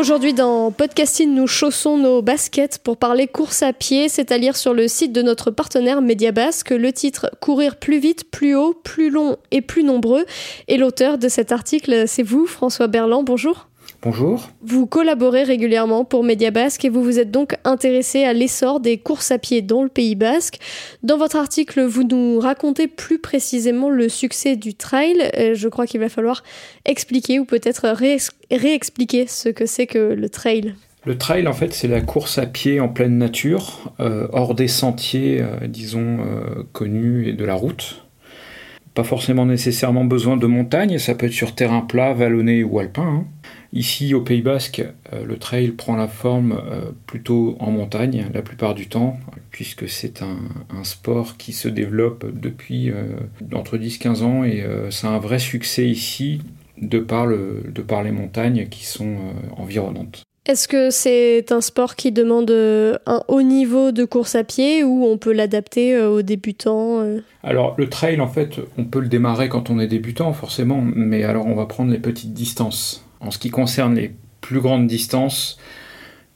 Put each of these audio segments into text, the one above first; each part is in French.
Aujourd'hui dans Podcasting, nous chaussons nos baskets pour parler course à pied, c'est à lire sur le site de notre partenaire Mediabasque, le titre Courir plus vite, plus haut, plus long et plus nombreux. Et l'auteur de cet article, c'est vous, François Berland. Bonjour. Bonjour. Vous collaborez régulièrement pour Média Basque et vous vous êtes donc intéressé à l'essor des courses à pied dans le Pays Basque. Dans votre article, vous nous racontez plus précisément le succès du trail. Euh, je crois qu'il va falloir expliquer ou peut-être réexpliquer ce que c'est que le trail. Le trail, en fait, c'est la course à pied en pleine nature, euh, hors des sentiers, euh, disons, connus et de la route. Pas forcément nécessairement besoin de montagne, ça peut être sur terrain plat, vallonné ou alpin. Hein. Ici, au Pays Basque, euh, le trail prend la forme euh, plutôt en montagne la plupart du temps, puisque c'est un, sport qui se développe depuis euh, entre 10-15 ans et c'est un vrai succès ici de par les montagnes qui sont environnantes. Est-ce que c'est un sport qui demande un haut niveau de course à pied ou on peut l'adapter aux débutants Alors le trail en fait on peut le démarrer quand on est débutant forcément mais alors on va prendre les petites distances. En ce qui concerne les plus grandes distances,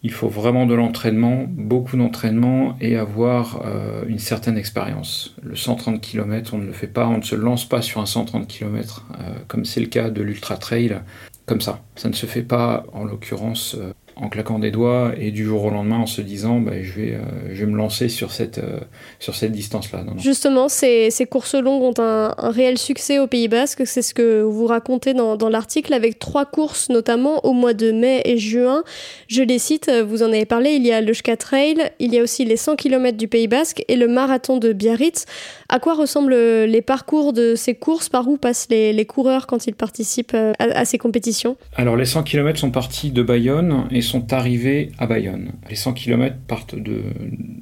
il faut vraiment de l'entraînement, beaucoup d'entraînement et avoir euh, une certaine expérience. Le 130 km, on ne le fait pas, on ne se lance pas sur un 130 km, euh, comme c'est le cas de l'ultra trail, comme ça. Ça ne se fait pas, en l'occurrence, euh, en claquant des doigts et du jour au lendemain en se disant bah, je, vais, euh, je vais me lancer sur cette, euh, sur cette distance-là. Justement, ces, ces, courses longues ont un, un, réel succès au Pays Basque, c'est ce que vous racontez dans, dans l'article, avec trois courses notamment au mois de mai et juin. Je les cite, vous en avez parlé, il y a le Schka Trail, il y a aussi les 100 km du Pays Basque et le marathon de Biarritz. À quoi ressemblent les parcours de ces courses? Par où passent les, les coureurs quand ils participent euh, à, à ces compétitions? Alors les 100 km sont partis de Bayonne et sont arrivés à Bayonne. Les 100 km partent de,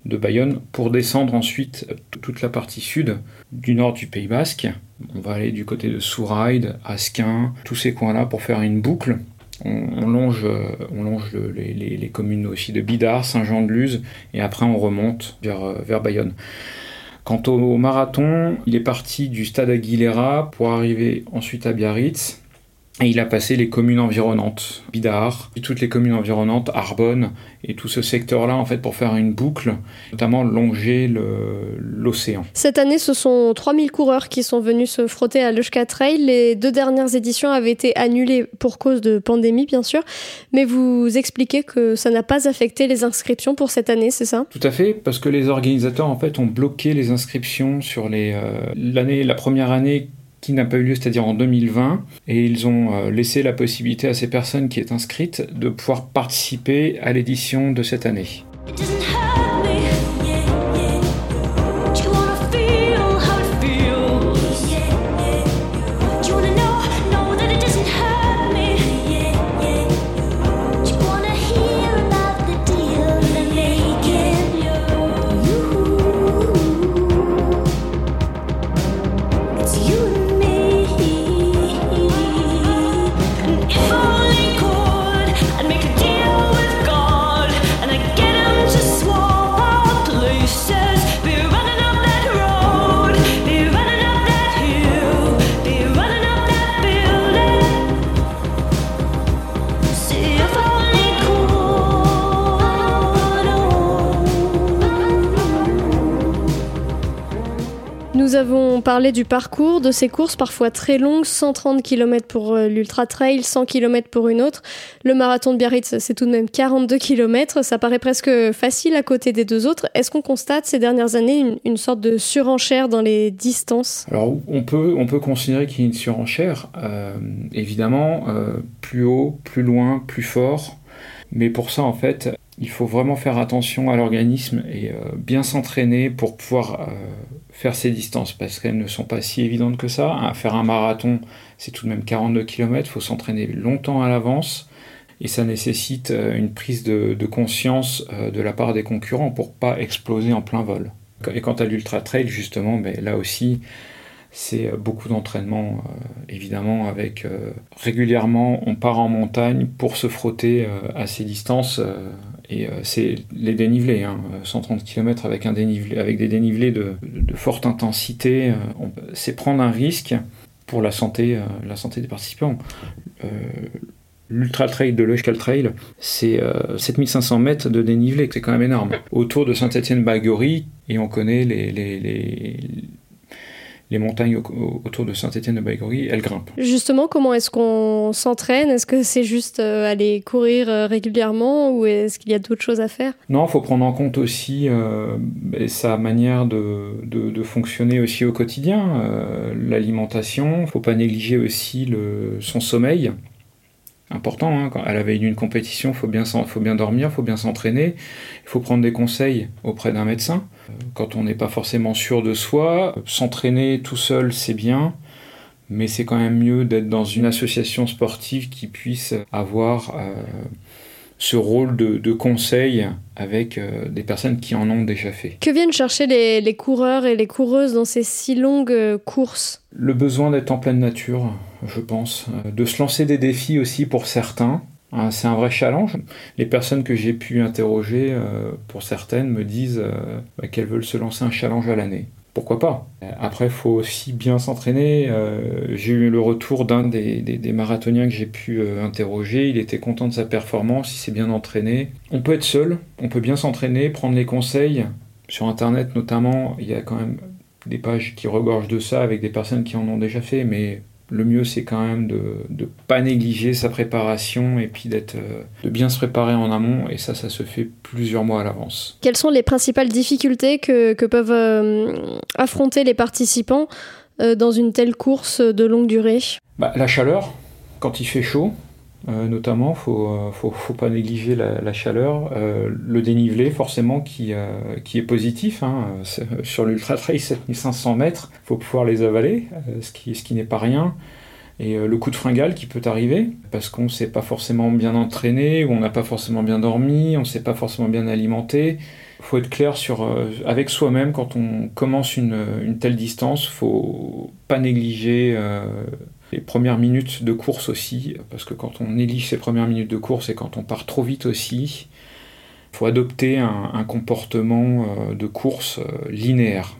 de Bayonne pour descendre ensuite toute la partie sud du nord du Pays Basque. On va aller du côté de Souraïd, Asquin, tous ces coins-là pour faire une boucle. On, longe, on longe les, les, communes aussi de Bidart, Saint-Jean-de-Luz, et après on remonte vers, vers Bayonne. Quant au marathon, il est parti du stade Aguilera pour arriver ensuite à Biarritz et il a passé les communes environnantes, Bidart, toutes les communes environnantes, Arbonne, et tout ce secteur-là, en fait, pour faire une boucle, notamment longer l'océan. Cette année, ce sont 3000 coureurs qui sont venus se frotter à l'Eushka Trail. Les deux dernières éditions avaient été annulées pour cause de pandémie, bien sûr, mais vous expliquez que ça n'a pas affecté les inscriptions pour cette année, c'est ça? Tout à fait, parce que les organisateurs, en fait, ont bloqué les inscriptions sur les, euh, l'année, la première année qui n'a pas eu lieu, c'est-à-dire en 2020, et ils ont euh, laissé la possibilité à ces personnes qui est inscrites de pouvoir participer à l'édition de cette année. Avons parlé du parcours de ces courses parfois très longues, 130 km pour euh, l'ultra trail, 100 km pour une autre. Le marathon de Biarritz, c'est tout de même 42 km. Ça paraît presque facile à côté des deux autres. Est-ce qu'on constate ces dernières années une, sorte de surenchère dans les distances? Alors on peut, on peut considérer qu'il y a une surenchère. Euh, évidemment, euh, plus haut, plus loin, plus fort. Mais pour ça, en fait, il faut vraiment faire attention à l'organisme et euh, bien s'entraîner pour pouvoir euh, faire ces distances parce qu'elles ne sont pas si évidentes que ça. faire un marathon, c'est tout de même 42 km, il faut s'entraîner longtemps à l'avance et ça nécessite euh, une prise de, conscience de la part des concurrents pour pas exploser en plein vol. Et quant à l'ultra trail, justement, ben, là aussi, C'est beaucoup d'entraînement, évidemment, avec régulièrement on part en montagne pour se frotter à ces distances. et c'est les dénivelés, 130 hein. km avec, des dénivelés de, forte intensité, c'est prendre un risque pour la santé, la santé des participants l'Ultra Trail de l'Euskal Trail, c'est 7500 euh, mètres de dénivelé, c'est quand même énorme. Autour de Saint-Étienne-Bagory, et on connaît les, montagnes autour de Saint-Étienne-de-Bagory, elles grimpent. Justement, comment est-ce qu'on s'entraîne? Est-ce que c'est juste euh, aller courir euh, régulièrement ou est-ce qu'il y a d'autres choses à faire? Non, il faut prendre en compte aussi sa manière de, de, fonctionner aussi au quotidien, l'alimentation, il ne faut pas négliger aussi le, son sommeil important. Hein. à la veille d'une compétition, il faut bien, faut bien dormir, il faut bien s'entraîner. Il faut prendre des conseils auprès d'un médecin. Euh, quand on n'est pas forcément sûr de soi, s'entraîner tout seul, c'est bien. Mais c'est quand même mieux d'être dans une association sportive qui puisse avoir euh, ce rôle de, conseil avec euh, des personnes qui en ont déjà fait. Que viennent chercher les coureurs et les coureuses dans ces si longues courses? Le besoin d'être en pleine nature je pense. Euh, de se lancer des défis aussi pour certains. Hein, c'est un vrai challenge. Les personnes que j'ai pu interroger, euh, pour certaines, me disent euh, bah, qu'elles veulent se lancer un challenge à l'année. Pourquoi pas Après, faut aussi bien s'entraîner. j'ai eu le retour d'un des, des, marathoniens que j'ai pu interroger. Il était content de sa performance, il s'est bien entraîné. On peut être seul, on peut bien s'entraîner, prendre les conseils. Sur Internet notamment, il y a quand même des pages qui regorgent de ça avec des personnes qui en ont déjà fait, mais le mieux c'est quand même de ne pas négliger sa préparation et puis d'être euh, de bien se préparer en amont et ça ça se fait plusieurs mois à l'avance. Quelles sont les principales difficultés que, peuvent euh, affronter les participants euh, dans une telle course de longue durée? Bah, La chaleur, quand il fait chaud, euh, notamment, faut, euh, faut, faut, pas négliger la, chaleur, euh, le dénivelé forcément qui, est positif. Hein, sur l'Ultra Trail 7500 mètres, faut pouvoir les avaler, ce qui, n'est pas rien. Et le coup de fringale qui peut arriver, parce qu'on ne s'est pas forcément bien entraîné, ou on n'a pas forcément bien dormi, on ne s'est pas forcément bien alimenté. Il faut être clair avec soi-même quand on commence une, telle distance, faut pas négliger les premières minutes de course aussi, parce que quand on élige ses premières minutes de course et quand on part trop vite aussi, il faut adopter un, comportement euh, de course euh, linéaire.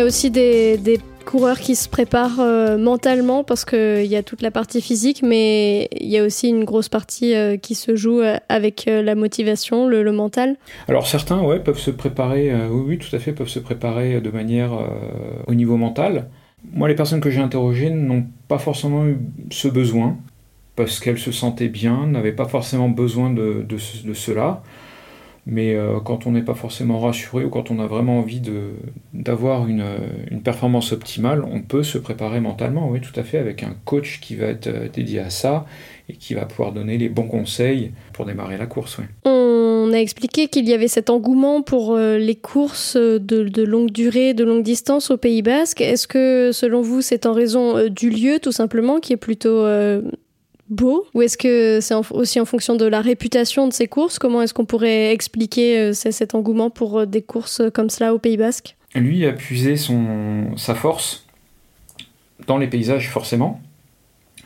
A aussi des, coureurs qui se préparent euh, mentalement parce qu'il y a toute la partie physique, mais il y a aussi une grosse partie euh, qui se joue euh, avec la motivation, le, mental. Alors certains, ouais, peuvent se préparer, oui, oui, tout à fait, peuvent se préparer de manière au niveau mental. Moi, les personnes que j'ai interrogées n'ont pas forcément eu ce besoin parce qu'elles se sentaient bien, n'avaient pas forcément besoin de cela. Mais euh, quand on n'est pas forcément rassuré ou quand on a vraiment envie d'avoir une, une, performance optimale, on peut se préparer mentalement, oui, tout à fait, avec un coach qui va être euh, dédié à ça et qui va pouvoir donner les bons conseils pour démarrer la course. Oui. On a expliqué qu'il y avait cet engouement pour euh, les courses de, de, longue durée, de longue distance au Pays Basque. Est-ce que, selon vous, c'est en raison du lieu, tout simplement, qui est plutôt beau Ou est-ce que c'est aussi en fonction de la réputation de ces courses? Comment est-ce qu'on pourrait expliquer euh, cet engouement pour euh, des courses comme cela au Pays Basque? Lui a puisé son, sa force dans les paysages forcément,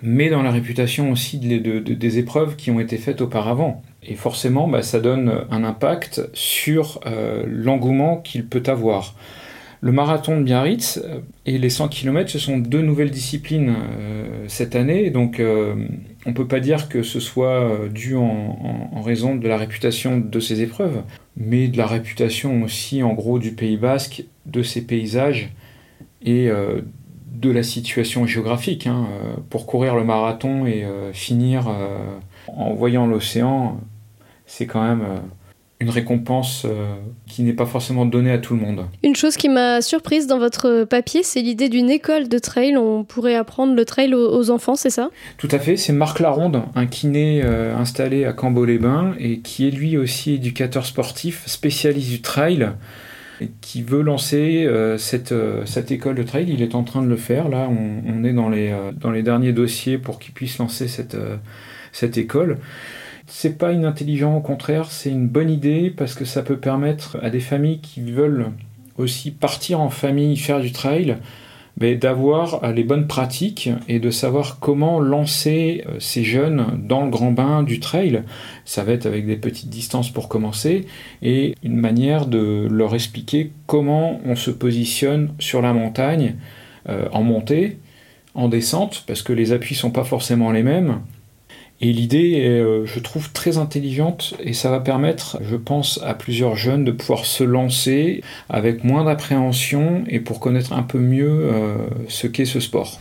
mais dans la réputation aussi des épreuves qui ont été faites auparavant. Et forcément, bah, ça donne un impact sur euh, l'engouement qu'il peut avoir. Le marathon de Biarritz et les 100 km, ce sont deux nouvelles disciplines cette année, donc on ne peut pas dire que ce soit euh, dû en, raison de la réputation de ces épreuves, mais de la réputation aussi en gros du Pays basque, de ses paysages et euh, de la situation géographique. Hein. Pour courir le marathon et finir en voyant l'océan, c'est quand même une récompense euh, qui n'est pas forcément donnée à tout le monde. Une chose qui m'a surprise dans votre papier, c'est l'idée d'une école de trail. On pourrait apprendre le trail aux, enfants, c'est ça? Tout à fait. C'est Marc Laronde, un kiné euh, installé à Cambo-les-Bains et qui est lui aussi éducateur sportif, spécialiste du trail qui veut lancer euh, cette, cette école de trail. Il est en train de le faire. Là, on, est dans les, dans les derniers dossiers pour qu'il puisse lancer cette, cette école. C'est pas inintelligent, au contraire, c'est une bonne idée parce que ça peut permettre à des familles qui veulent aussi partir en famille, faire du trail, ben, d'avoir les bonnes pratiques et de savoir comment lancer euh, ces jeunes dans le grand bain du trail. Ça va être avec des petites distances pour commencer et une manière de leur expliquer comment on se positionne sur la montagne euh, en montée, en descente, parce que les appuis sont pas forcément les mêmes. Et l'idée est, euh, je trouve, très intelligente et ça va permettre, je pense, à plusieurs jeunes de pouvoir se lancer avec moins d'appréhension et pour connaître un peu mieux euh, ce qu'est ce sport.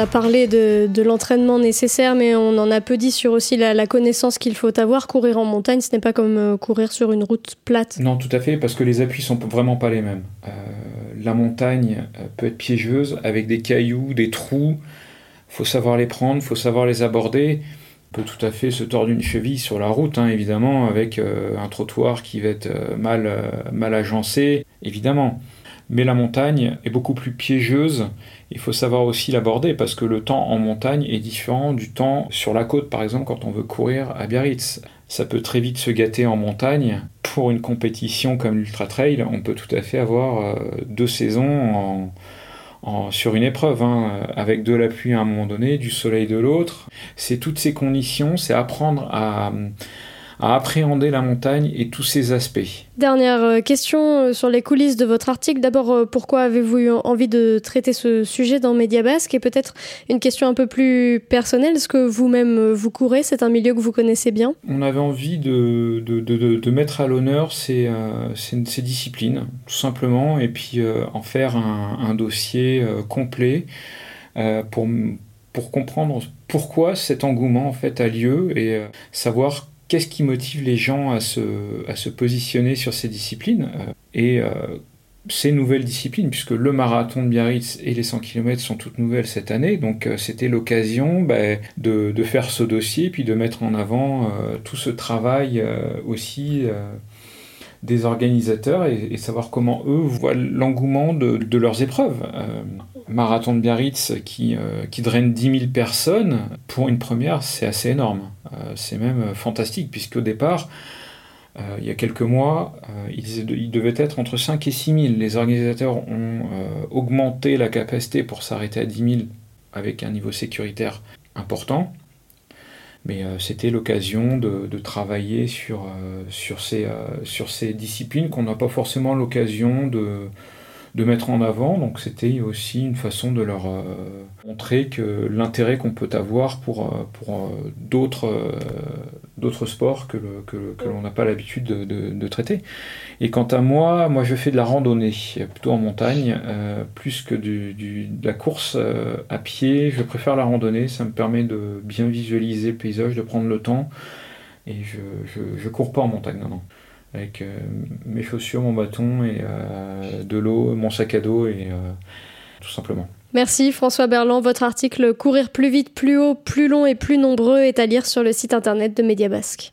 A parlé de, l'entraînement nécessaire, mais on en a peu dit sur aussi la, connaissance qu'il faut avoir. Courir en montagne, ce n'est pas comme euh, courir sur une route plate. Non, tout à fait, parce que les appuis sont vraiment pas les mêmes. Euh, la montagne euh, peut être piégeuse avec des cailloux, des trous. Faut savoir les prendre, faut savoir les aborder. On peut tout à fait se tordre une cheville sur la route, hein, évidemment, avec un trottoir qui va être mal, mal agencé, évidemment. Mais la montagne est beaucoup plus piégeuse il faut savoir aussi l'aborder parce que le temps en montagne est différent du temps sur la côte, par exemple, quand on veut courir à Biarritz. Ça peut très vite se gâter en montagne. Pour une compétition comme l'Ultra Trail, on peut tout à fait avoir euh, deux saisons sur une épreuve, hein, avec de la pluie à un moment donné, du soleil de l'autre. C'est toutes ces conditions, c'est apprendre à à appréhender la montagne et tous ses aspects. Dernière euh, question euh, sur les coulisses de votre article. D'abord, euh, pourquoi avez-vous eu envie de traiter ce sujet dans Média Basque? Et peut-être une question un peu plus personnelle. Est-ce que vous-même vous courez? C'est un milieu que vous connaissez bien On avait envie de, de, de, mettre à l'honneur ces, ces, disciplines, tout simplement, et puis en faire un, un dossier complet pour, pour comprendre pourquoi cet engouement en fait a lieu et savoir qu'est-ce qui motive les gens à se, à se positionner sur ces disciplines euh, et euh, ces nouvelles disciplines, puisque le marathon de Biarritz et les 100 km sont toutes nouvelles cette année, donc euh, c'était l'occasion bah, de, de, faire ce dossier, puis de mettre en avant tout ce travail aussi des organisateurs et, savoir comment eux voient l'engouement de, leurs épreuves. marathon de Biarritz qui, qui draine 10 000 personnes, pour une première, c'est assez énorme. Euh, c'est même euh, fantastique, puisqu'au départ, euh, il y a quelques mois, il, devait être entre 5 et 6 000. Les organisateurs ont augmenté la capacité pour s'arrêter à 10 000 avec un niveau sécuritaire important. Mais c'était l'occasion de, travailler sur, sur, ces, sur ces disciplines qu'on n'a pas forcément l'occasion de, de mettre en avant. Donc c'était aussi une façon de leur euh, montrer que l'intérêt qu'on peut avoir pour, euh, pour euh, d'autres, d'autres sports que, que, l'on n'a pas l'habitude de, traiter. Et quant à moi, moi je fais de la randonnée, plutôt en montagne, plus que de la course à pied. Je préfère la randonnée, ça me permet de bien visualiser le paysage, de prendre le temps. Et je cours pas en montagne, non, non avec euh, mes chaussures, mon bâton et euh, de l'eau, mon sac à dos et euh, tout simplement. Merci François Berland. Votre article Courir plus vite, plus haut, plus long et plus nombreux est à lire sur le site internet de Média Basque.